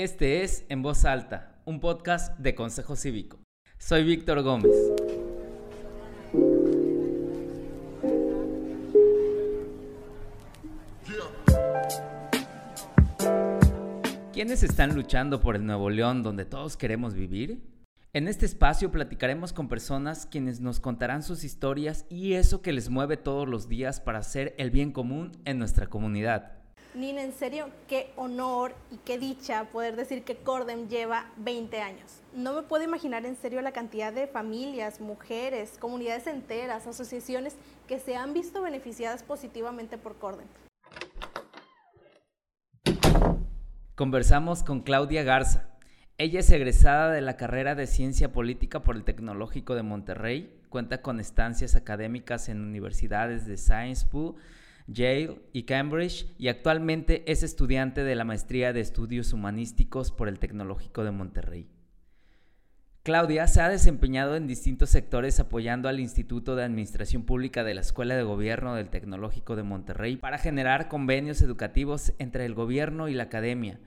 Este es En Voz Alta, un podcast de Consejo Cívico. Soy Víctor Gómez. ¿Quiénes están luchando por el Nuevo León donde todos queremos vivir? En este espacio platicaremos con personas quienes nos contarán sus historias y eso que les mueve todos los días para hacer el bien común en nuestra comunidad. Nina, en serio, qué honor y qué dicha poder decir que Cordem lleva 20 años. No me puedo imaginar en serio la cantidad de familias, mujeres, comunidades enteras, asociaciones que se han visto beneficiadas positivamente por Cordem. Conversamos con Claudia Garza. Ella es egresada de la carrera de Ciencia Política por el Tecnológico de Monterrey, cuenta con estancias académicas en universidades de Sciences Po, Yale y Cambridge y actualmente es estudiante de la Maestría de Estudios Humanísticos por el Tecnológico de Monterrey. Claudia se ha desempeñado en distintos sectores apoyando al Instituto de Administración Pública de la Escuela de Gobierno del Tecnológico de Monterrey para generar convenios educativos entre el gobierno y la academia.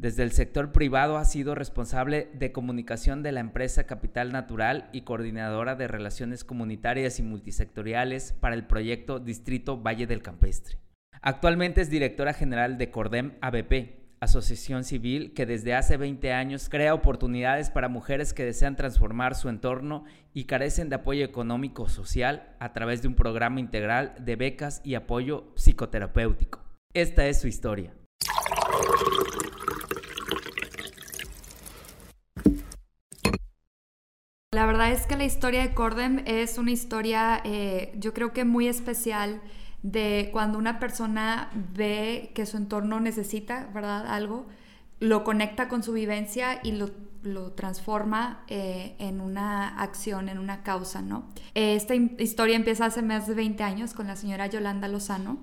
Desde el sector privado ha sido responsable de comunicación de la empresa Capital Natural y coordinadora de relaciones comunitarias y multisectoriales para el proyecto Distrito Valle del Campestre. Actualmente es directora general de Cordem ABP, asociación civil que desde hace 20 años crea oportunidades para mujeres que desean transformar su entorno y carecen de apoyo económico social a través de un programa integral de becas y apoyo psicoterapéutico. Esta es su historia. La verdad es que la historia de Cordem es una historia, eh, yo creo que muy especial de cuando una persona ve que su entorno necesita, ¿verdad? Algo, lo conecta con su vivencia y lo, transforma eh, en una acción, en una causa, ¿no? Esta historia empieza hace más de 20 años con la señora Yolanda Lozano.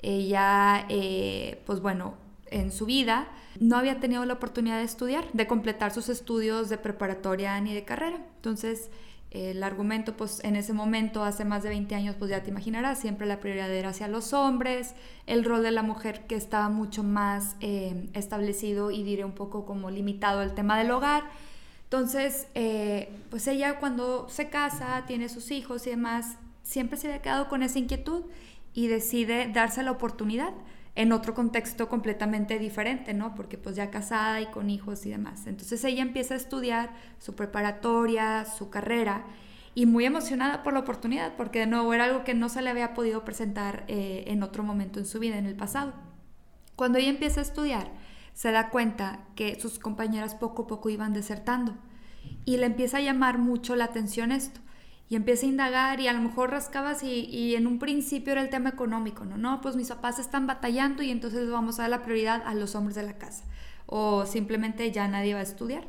Ella, eh, pues bueno, en su vida no había tenido la oportunidad de estudiar, de completar sus estudios de preparatoria ni de carrera. Entonces, el argumento, pues en ese momento, hace más de 20 años, pues ya te imaginarás, siempre la prioridad era hacia los hombres, el rol de la mujer que estaba mucho más eh, establecido y diré un poco como limitado al tema del hogar. Entonces, eh, pues ella cuando se casa, tiene sus hijos y demás, siempre se había quedado con esa inquietud y decide darse la oportunidad en otro contexto completamente diferente, ¿no? Porque pues ya casada y con hijos y demás. Entonces ella empieza a estudiar su preparatoria, su carrera y muy emocionada por la oportunidad, porque de nuevo era algo que no se le había podido presentar eh, en otro momento en su vida, en el pasado. Cuando ella empieza a estudiar, se da cuenta que sus compañeras poco a poco iban desertando y le empieza a llamar mucho la atención esto y empieza a indagar y a lo mejor rascabas y, en un principio era el tema económico, ¿no? No, pues mis papás están batallando y entonces vamos a dar la prioridad a los hombres de la casa o simplemente ya nadie va a estudiar.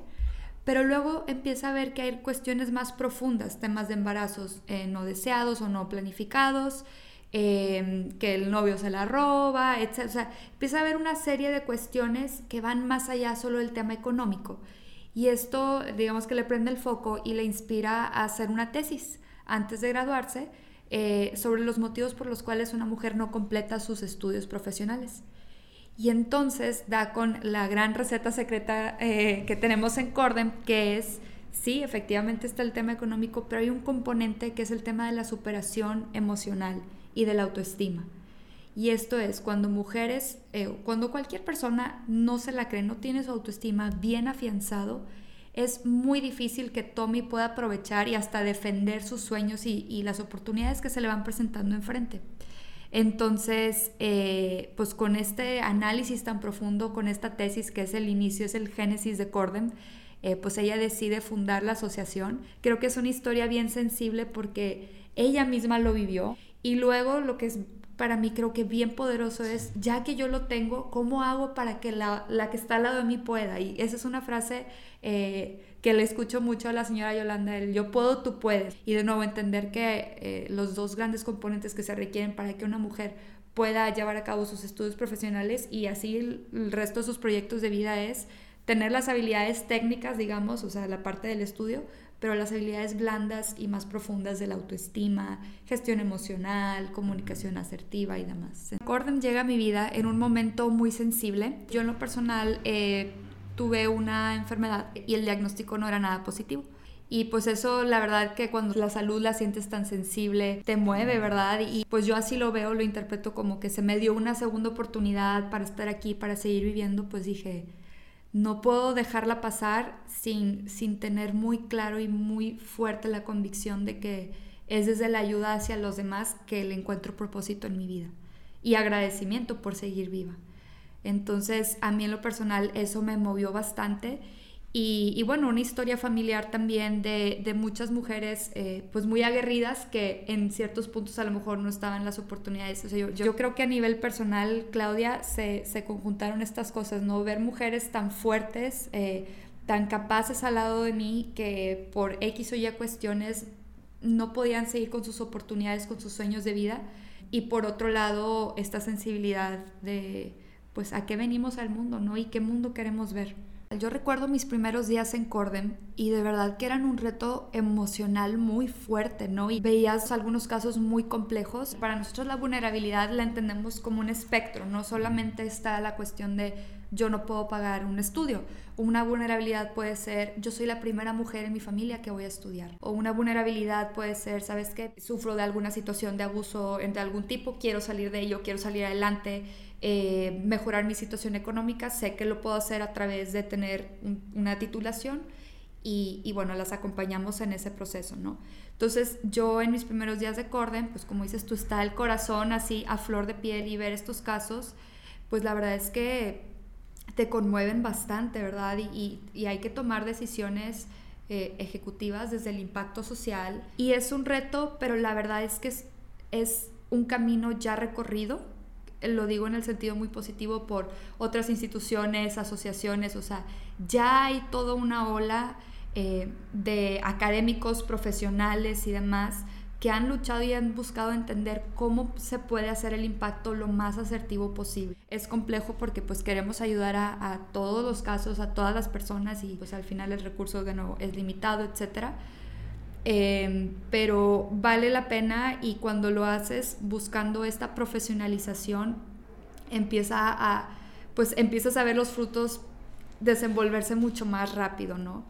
Pero luego empieza a ver que hay cuestiones más profundas, temas de embarazos eh, no deseados o no planificados, em, que el novio se la roba, etc. O sea, empieza a ver una serie de cuestiones que van más allá solo del tema económico y esto, digamos que le prende el foco y le inspira a hacer una tesis antes de graduarse eh, sobre los motivos por los cuales una mujer no completa sus estudios profesionales. Y entonces da con la gran receta secreta eh, que tenemos en Corden, que es, sí, efectivamente está el tema económico, pero hay un componente que es el tema de la superación emocional y de la autoestima. Y esto es cuando mujeres, eh, cuando cualquier persona no se la cree, no tiene su autoestima bien afianzado, es muy difícil que Tommy pueda aprovechar y hasta defender sus sueños y, las oportunidades que se le van presentando enfrente. Entonces, eh, pues con este análisis tan profundo, con esta tesis que es el inicio, es el génesis de Corden, eh, pues ella decide fundar la asociación. Creo que es una historia bien sensible porque ella misma lo vivió y luego lo que es para mí creo que bien poderoso es, ya que yo lo tengo, ¿cómo hago para que la, que está al lado de mí pueda? Y esa es una frase eh, que le escucho mucho a la señora Yolanda, el yo puedo, tú puedes. Y de nuevo entender que eh, los dos grandes componentes que se requieren para que una mujer pueda llevar a cabo sus estudios profesionales y así el resto de sus proyectos de vida es tener las habilidades técnicas, digamos, o sea, la parte del estudio, pero las habilidades blandas y más profundas de la autoestima, gestión emocional, comunicación asertiva y demás. Gordon llega a mi vida en un momento muy sensible. Yo en lo personal, eh, tuve una enfermedad y el diagnóstico no era nada positivo. Y pues eso, la verdad que cuando la salud la sientes tan sensible, te mueve, ¿verdad? Y pues yo así lo veo, lo interpreto como que se me dio una segunda oportunidad para estar aquí, para seguir viviendo, pues dije, no puedo dejarla pasar sin, sin tener muy claro y muy fuerte la convicción de que es desde la ayuda hacia los demás que le encuentro propósito en mi vida y agradecimiento por seguir viva. Entonces, a mí en lo personal eso me movió bastante y, bueno, una historia familiar también de, muchas mujeres eh, pues muy aguerridas que en ciertos puntos a lo mejor no estaban las oportunidades. yo, creo que a nivel personal, Claudia, se, conjuntaron estas cosas, ¿no? Ver mujeres tan fuertes, eh, tan capaces al lado de mí que por X o Y cuestiones no podían seguir con sus oportunidades, con sus sueños de vida. Y por otro lado, esta sensibilidad de, pues, a qué venimos al mundo, ¿no? Y qué mundo queremos ver. Yo recuerdo mis primeros días en Cordem y de verdad que eran un reto emocional muy fuerte, ¿no? Y veías algunos casos muy complejos. Para nosotros la vulnerabilidad la entendemos como un espectro, no solamente está la cuestión de yo no puedo pagar un estudio. Una vulnerabilidad puede ser, yo soy la primera mujer en mi familia que voy a estudiar. O una vulnerabilidad puede ser, ¿sabes qué? Sufro de alguna situación de abuso de algún tipo, quiero salir de ello, quiero salir adelante, eh, mejorar mi situación económica, sé que lo puedo hacer a través de tener una titulación. Y, y, bueno, las acompañamos en ese proceso, ¿no? Entonces yo en mis primeros días de Corden, pues como dices tú, está el corazón así a flor de piel y ver estos casos, pues la verdad es que te conmueven bastante, ¿verdad? Y, hay que tomar decisiones eh, ejecutivas desde el impacto social. Y es un reto, pero la verdad es que es, un camino ya recorrido. Lo digo en el sentido muy positivo por otras instituciones, asociaciones, o sea, ya hay toda una ola eh, de académicos, profesionales y demás que han luchado y han buscado entender cómo se puede hacer el impacto lo más asertivo posible. Es complejo porque pues queremos ayudar a, todos los casos, a todas las personas y pues al final el recurso de nuevo es limitado, etc. Em, pero vale la pena y cuando lo haces buscando esta profesionalización empieza a pues empiezas a ver los frutos desenvolverse mucho más rápido, ¿no?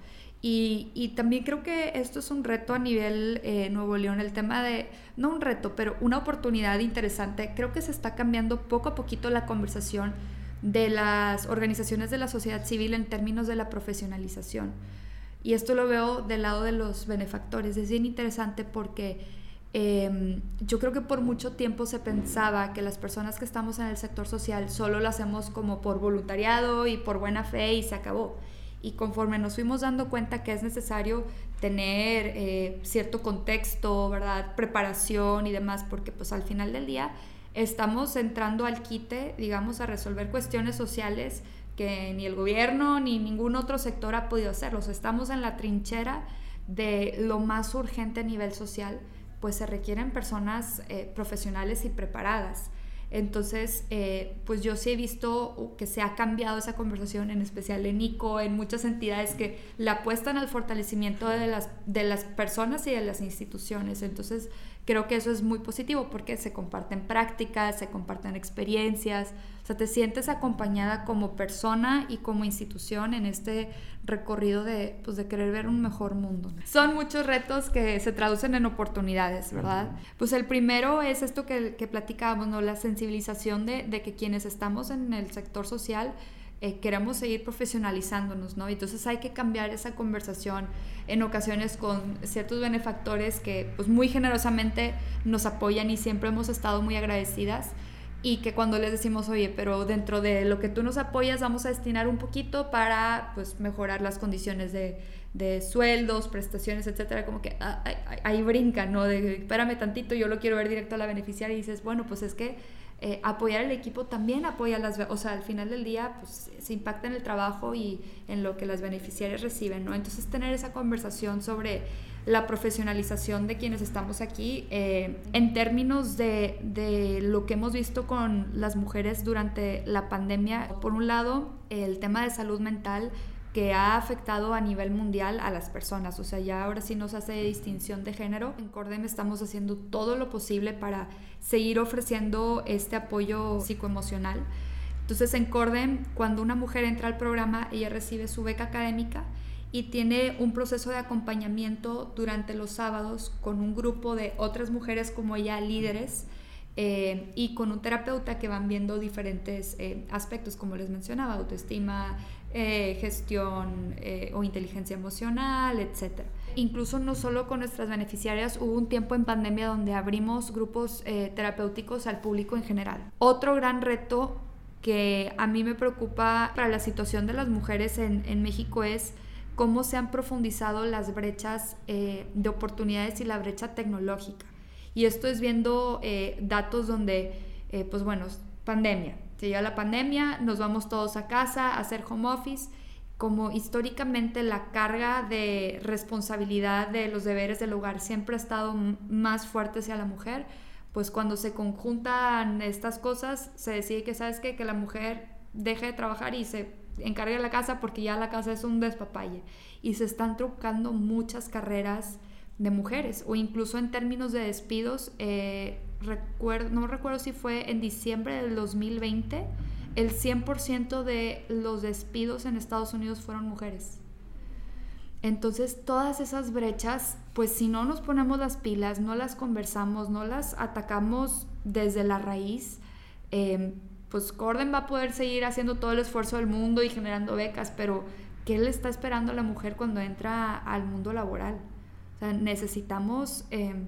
Y, también creo que esto es un reto a nivel eh, Nuevo León, el tema de, no un reto, pero una oportunidad interesante. Creo que se está cambiando poco a poquito la conversación de las organizaciones de la sociedad civil en términos de la profesionalización. Y esto lo veo del lado de los benefactores. Es bien interesante porque em, yo creo que por mucho tiempo se pensaba que las personas que estamos en el sector social solo lo hacemos como por voluntariado y por buena fe y se acabó y conforme nos fuimos dando cuenta que es necesario tener eh, cierto contexto, ¿verdad? Preparación y demás, porque pues al final del día estamos entrando al quite, digamos, a resolver cuestiones sociales que ni el gobierno ni ningún otro sector ha podido hacerlos. Estamos en la trinchera de lo más urgente a nivel social, pues se requieren personas eh, profesionales y preparadas. Entonces, eh, pues yo sí he visto que se ha cambiado esa conversación, en especial en ICO, en muchas entidades que la apuestan al fortalecimiento de las, de las personas y de las instituciones. Entonces, creo que eso es muy positivo porque se comparten prácticas, se comparten experiencias, o sea, te sientes acompañada como persona y como institución en este recorrido de, pues, de querer ver un mejor mundo. Son muchos retos que se traducen en oportunidades, ¿verdad? Pues el primero es esto que, que platicábamos, ¿no? La sensibilización de, de que quienes estamos en el sector social eh, queremos seguir profesionalizándonos, ¿no? Entonces hay que cambiar esa conversación en ocasiones con ciertos benefactores que pues muy generosamente nos apoyan y siempre hemos estado muy agradecidas y que cuando les decimos, oye, pero dentro de lo que tú nos apoyas vamos a destinar un poquito para pues mejorar las condiciones de, de sueldos, prestaciones, etcétera, como que ah, ahí, brinca, ¿no? De espérame tantito, yo lo quiero ver directo a la beneficiaria y dices, bueno, pues es que eh, apoyar al equipo también apoya las, o sea, al final del día pues, se impacta en el trabajo y en lo que las beneficiarias reciben, ¿no? Entonces tener esa conversación sobre la profesionalización de quienes estamos aquí eh, en términos de, de, lo que hemos visto con las mujeres durante la pandemia. Por un lado, el tema de salud mental que ha afectado a nivel mundial a las personas. O sea, ya ahora sí nos hace distinción de género. En Cordem estamos haciendo todo lo posible para seguir ofreciendo este apoyo psicoemocional. Entonces en Cordem, cuando una mujer entra al programa, ella recibe su beca académica y tiene un proceso de acompañamiento durante los sábados con un grupo de otras mujeres como ella, líderes, eh, y con un terapeuta que van viendo diferentes eh, aspectos, como les mencionaba, autoestima, eh, gestión o inteligencia emocional, etc. Incluso no solo con nuestras beneficiarias, hubo un tiempo en pandemia donde abrimos grupos terapéuticos al público en general. Otro gran reto que a mí me preocupa para la situación de las mujeres en, en México es cómo se han profundizado las brechas eh, de oportunidades y la brecha tecnológica. Y esto es viendo eh, datos donde, eh, pues bueno, pandemia. Se llega la pandemia, nos vamos todos a casa a hacer home office. Como históricamente la carga de responsabilidad de los deberes del hogar siempre ha estado más fuerte hacia la mujer, pues cuando se conjuntan estas cosas, se decide que, ¿sabes qué? Que la mujer deje de trabajar y se encargue la casa porque ya la casa es un despapalle. Y se están trucando muchas carreras de mujeres o incluso en términos de despidos, eh, recuerdo, no recuerdo si fue en diciembre del 2020, el 100% de los despidos en Estados Unidos fueron mujeres. Entonces todas esas brechas, pues si no nos ponemos las pilas, no las conversamos, no las atacamos desde la raíz, eh, pues Corden va a poder seguir haciendo todo el esfuerzo del mundo y generando becas, pero ¿qué le está esperando a la mujer cuando entra al mundo laboral? O sea, necesitamos em,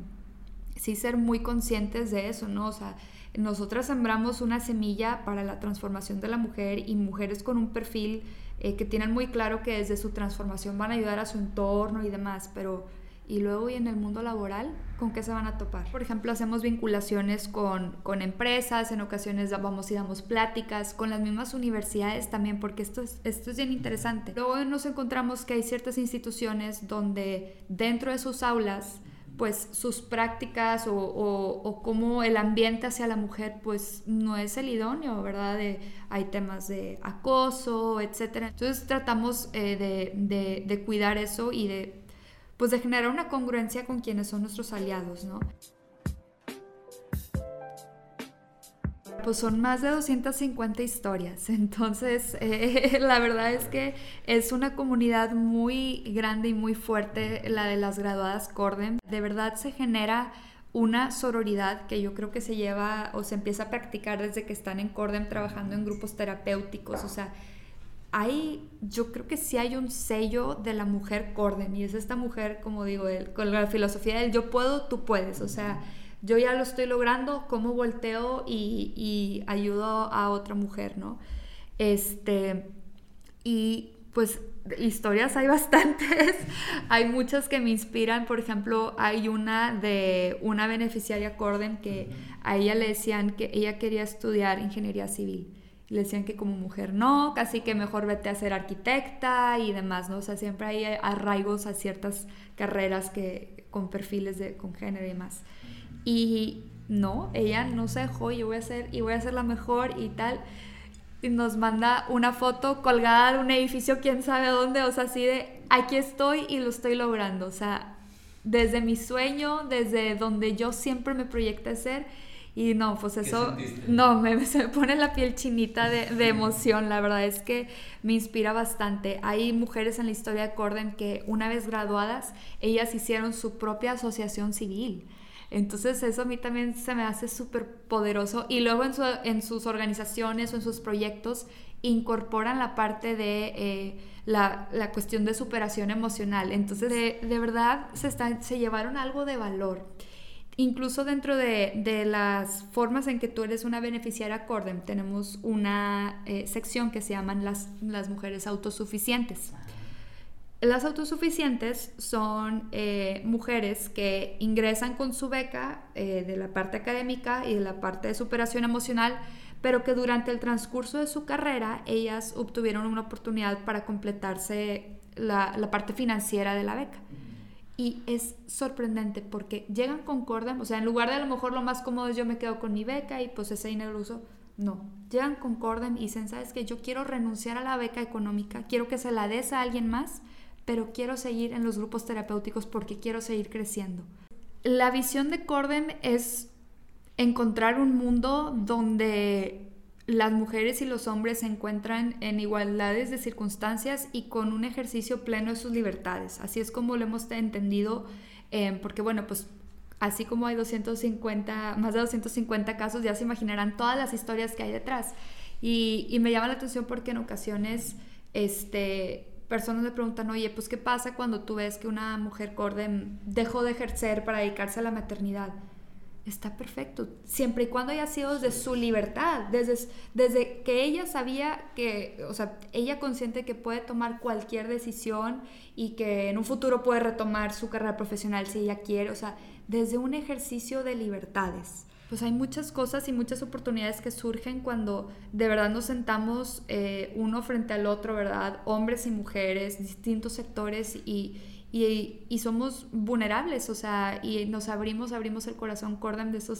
sí ser muy conscientes de eso, ¿no? O sea, nosotras sembramos una semilla para la transformación de la mujer y mujeres con un perfil eh, que tienen muy claro que desde su transformación van a ayudar a su entorno y demás, pero y luego y en el mundo laboral, ¿con qué se van a topar? Por ejemplo, hacemos vinculaciones con, con, empresas, en ocasiones vamos y damos pláticas, con las mismas universidades también, porque esto es, esto es bien interesante. Luego nos encontramos que hay ciertas instituciones donde dentro de sus aulas, pues sus prácticas o, o, cómo el ambiente hacia la mujer pues no es el idóneo, ¿verdad? De, hay temas de acoso, etc. Entonces tratamos eh, de, de cuidar eso y de pues de generar una congruencia con quienes son nuestros aliados, ¿no? Pues son más de 250 historias, entonces eh, la verdad es que es una comunidad muy grande y muy fuerte la de las graduadas Cordem. De verdad se genera una sororidad que yo creo que se lleva o se empieza a practicar desde que están en Cordem trabajando en grupos terapéuticos, o sea, hay, yo creo que sí hay un sello de la mujer Corden y es esta mujer, como digo, con la filosofía del yo puedo, tú puedes, o sea, yo ya lo estoy logrando, cómo volteo y, ayudo a otra mujer, ¿no? Este, y pues historias hay bastantes, hay muchas que me inspiran, por ejemplo, hay una de una beneficiaria Corden que a ella le decían que ella quería estudiar ingeniería civil le decían que como mujer no, casi que mejor vete a ser arquitecta y demás, ¿no? O sea, siempre hay arraigos a ciertas carreras que con perfiles de con género y demás. Y no, ella no se dejó, yo voy a ser y voy a ser la mejor y tal. Y nos manda una foto colgada de un edificio, quién sabe dónde, o sea, así de aquí estoy y lo estoy logrando, o sea, desde mi sueño, desde donde yo siempre me proyecté ser y no, pues eso, no, me, se me pone la piel chinita de, de, emoción, la verdad es que me inspira bastante. Hay mujeres en la historia de Corden que una vez graduadas, ellas hicieron su propia asociación civil. Entonces eso a mí también se me hace súper poderoso y luego en, su, en, sus organizaciones o en sus proyectos incorporan la parte de eh, la, la, cuestión de superación emocional. Entonces de, de verdad se, está, se llevaron algo de valor. Incluso dentro de, las formas en que tú eres una beneficiaria Cordem, tenemos una eh, sección que se llaman las, las, mujeres autosuficientes. Las autosuficientes son eh, mujeres que ingresan con su beca eh, de la parte académica y de la parte de superación emocional, pero que durante el transcurso de su carrera ellas obtuvieron una oportunidad para completarse la, la parte financiera de la beca. Y es sorprendente porque llegan con Cordem, o sea, en lugar de a lo mejor lo más cómodo es yo me quedo con mi beca y pues ese dinero lo uso, no. Llegan con Cordem y dicen, ¿sabes qué? Yo quiero renunciar a la beca económica, quiero que se la des a alguien más, pero quiero seguir en los grupos terapéuticos porque quiero seguir creciendo. La visión de Cordem es encontrar un mundo donde las mujeres y los hombres se encuentran en igualdades de circunstancias y con un ejercicio pleno de sus libertades. Así es como lo hemos entendido, eh, porque bueno, pues así como hay 250, más de 250 casos, ya se imaginarán todas las historias que hay detrás. Y, me llama la atención porque en ocasiones, este, personas me preguntan, oye, pues ¿qué pasa cuando tú ves que una mujer cordem dejó de ejercer para dedicarse a la maternidad? Está perfecto, siempre y cuando haya sido desde su libertad, desde, desde que ella sabía que, o sea, ella consciente que puede tomar cualquier decisión y que en un futuro puede retomar su carrera profesional si ella quiere, o sea, desde un ejercicio de libertades. Pues hay muchas cosas y muchas oportunidades que surgen cuando de verdad nos sentamos eh, uno frente al otro, ¿verdad? Hombres y mujeres, distintos sectores y, y, somos vulnerables, o sea, y nos abrimos, abrimos el corazón. Cordem de, eso,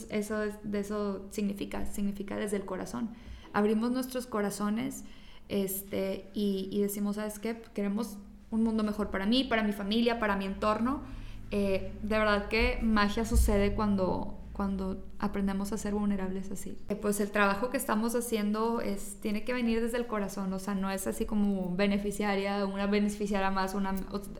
de eso significa, significa desde el corazón. Abrimos nuestros corazones este, y, decimos, ¿sabes qué? Queremos un mundo mejor para mí, para mi familia, para mi entorno. Eh, de verdad que magia sucede cuando, cuando aprendemos a ser vulnerables así. Eh, pues el trabajo que estamos haciendo es, tiene que venir desde el corazón, o sea, no es así como beneficiaria, una beneficiaria más, una,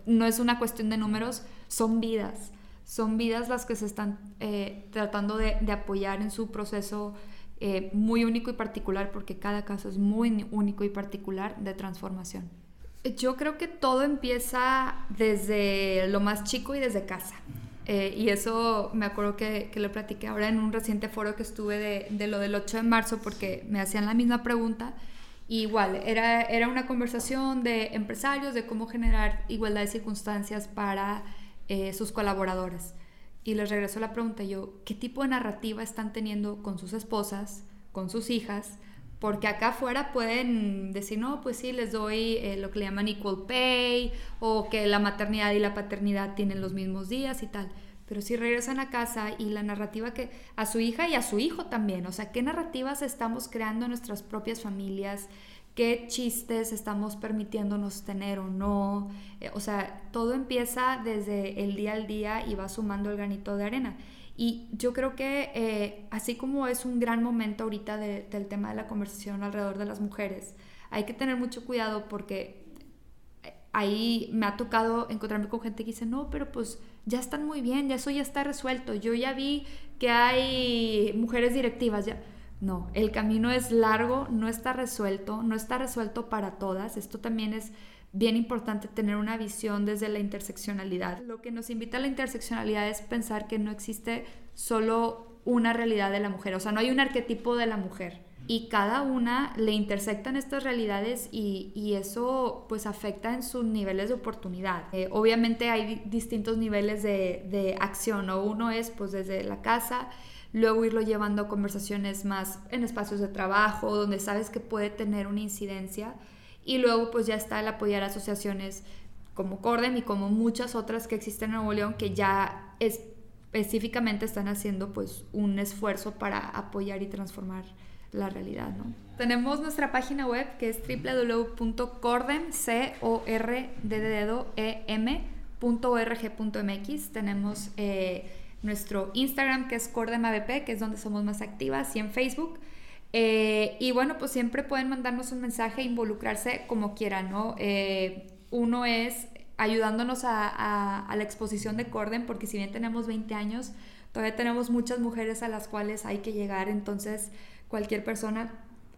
no es una cuestión de números, son vidas, son vidas las que se están eh, tratando de, de, apoyar en su proceso eh, muy único y particular, porque cada caso es muy único y particular de transformación. Yo creo que todo empieza desde lo más chico y desde casa. Eh, y eso me acuerdo que, que, lo platiqué ahora en un reciente foro que estuve de, de, lo del 8 de marzo porque me hacían la misma pregunta. igual, era, era una conversación de empresarios de cómo generar igualdad de circunstancias para eh, sus colaboradores. Y les regreso la pregunta yo, ¿qué tipo de narrativa están teniendo con sus esposas, con sus hijas? Porque acá afuera pueden decir, no, pues sí, les doy eh, lo que le llaman equal pay o que la maternidad y la paternidad tienen los mismos días y tal. Pero si regresan a casa y la narrativa que a su hija y a su hijo también, o sea, qué narrativas estamos creando en nuestras propias familias, qué chistes estamos permitiéndonos tener o no. Eh, o sea, todo empieza desde el día al día y va sumando el granito de arena. Y yo creo que eh, así como es un gran momento ahorita del tema de la conversación alrededor de las mujeres, hay que tener mucho cuidado porque eh, ahí me ha tocado encontrarme con gente que dice, no, pero pues ya están muy bien, ya eso ya está resuelto, yo ya vi que hay mujeres directivas, ya... No, el camino es largo, no está resuelto, no está resuelto para todas, esto también es bien importante tener una visión desde la interseccionalidad. Lo que nos invita a la interseccionalidad es pensar que no existe solo una realidad de la mujer, o sea, no hay un arquetipo de la mujer. Y cada una le intersectan estas realidades y, y eso pues afecta en sus niveles de oportunidad. Eh, obviamente hay distintos niveles de, de acción, o uno es pues desde la casa, luego irlo llevando a conversaciones más en espacios de trabajo, donde sabes que puede tener una incidencia y luego pues ya está el apoyar asociaciones como Cordem y como muchas otras que existen en Nuevo León que ya específicamente están haciendo pues un esfuerzo para apoyar y transformar la realidad, ¿no? Tenemos nuestra página web que es www.cordem, c o r d d e Tenemos eh, nuestro Instagram que es cordemabp, que es donde somos más activas, y en Facebook eh, y bueno, pues siempre pueden mandarnos un mensaje e involucrarse como quieran, ¿no? Eh, uno es ayudándonos a, la exposición de Corden, porque si bien tenemos 20 años, todavía tenemos muchas mujeres a las cuales hay que llegar, entonces cualquier persona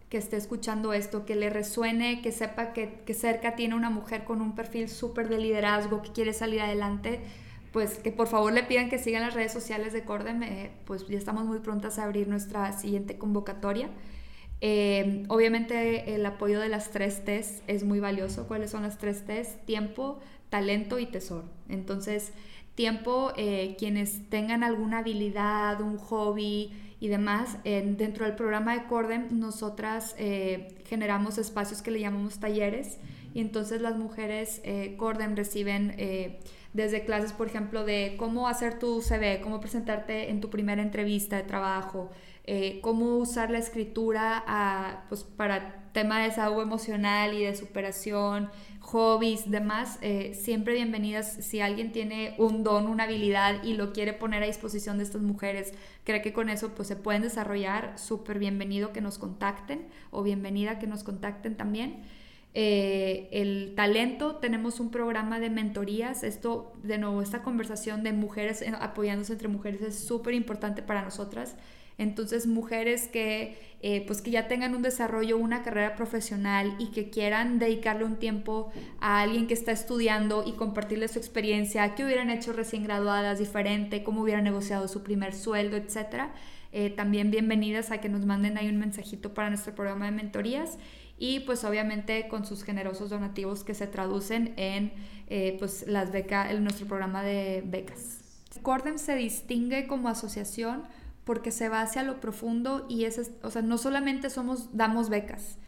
que esté escuchando esto, que le resuene, que sepa que, que cerca tiene una mujer con un perfil súper de liderazgo, que quiere salir adelante, pues que por favor le pidan que sigan las redes sociales de Cordem, eh, pues ya estamos muy prontas a abrir nuestra siguiente convocatoria. Eh, obviamente el apoyo de las tres T's es muy valioso. ¿Cuáles son las tres T's? Tiempo, talento y tesoro. Entonces, tiempo, eh, quienes tengan alguna habilidad, un hobby y demás, dentro del programa de Cordem nosotras generamos espacios que le llamamos talleres y entonces las mujeres eh, Cordem reciben eh, desde clases, por ejemplo, de cómo hacer tu CV, cómo presentarte en tu primera entrevista de trabajo, eh, cómo usar la escritura a, pues, para tema de desahogo emocional y de superación, hobbies, demás, eh, siempre bienvenidas. Si alguien tiene un don, una habilidad y lo quiere poner a disposición de estas mujeres, cree que con eso pues, se pueden desarrollar, súper bienvenido que nos contacten o bienvenida que nos contacten también. Eh, el talento, tenemos un programa de mentorías. Esto, de nuevo, esta conversación de mujeres eh, apoyándose entre mujeres es súper importante para nosotras. Entonces, mujeres que, eh, pues que ya tengan un desarrollo, una carrera profesional y que quieran dedicarle un tiempo a alguien que está estudiando y compartirle su experiencia, qué hubieran hecho recién graduadas diferente, cómo hubieran negociado su primer sueldo, etcétera. también bienvenidas a que nos manden ahí un mensajito para nuestro programa de mentorías y pues obviamente con sus generosos donativos que se traducen en eh, pues las becas, en nuestro programa de becas. Cordem se distingue como asociación porque se va hacia lo profundo y es, o sea, no solamente somos, damos becas,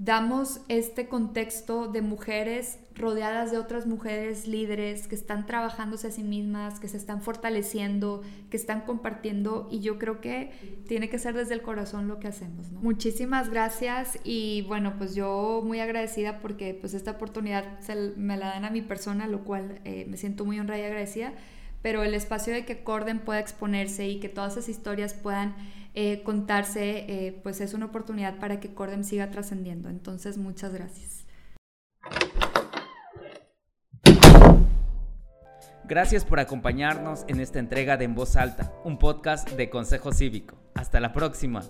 damos este contexto de mujeres rodeadas de otras mujeres líderes que están trabajándose a sí mismas, que se están fortaleciendo, que están compartiendo y yo creo que tiene que ser desde el corazón lo que hacemos. Muchísimas gracias y bueno, pues yo muy agradecida porque pues esta oportunidad me la dan a mi persona, lo cual eh, me siento muy honrada y agradecida, pero el espacio de que Corden pueda exponerse y que todas esas historias puedan eh, contarse, eh, pues es una oportunidad para que Cordem siga trascendiendo. Entonces, muchas gracias. Gracias por acompañarnos en esta entrega de En Voz Alta, un podcast de Consejo Cívico. Hasta la próxima.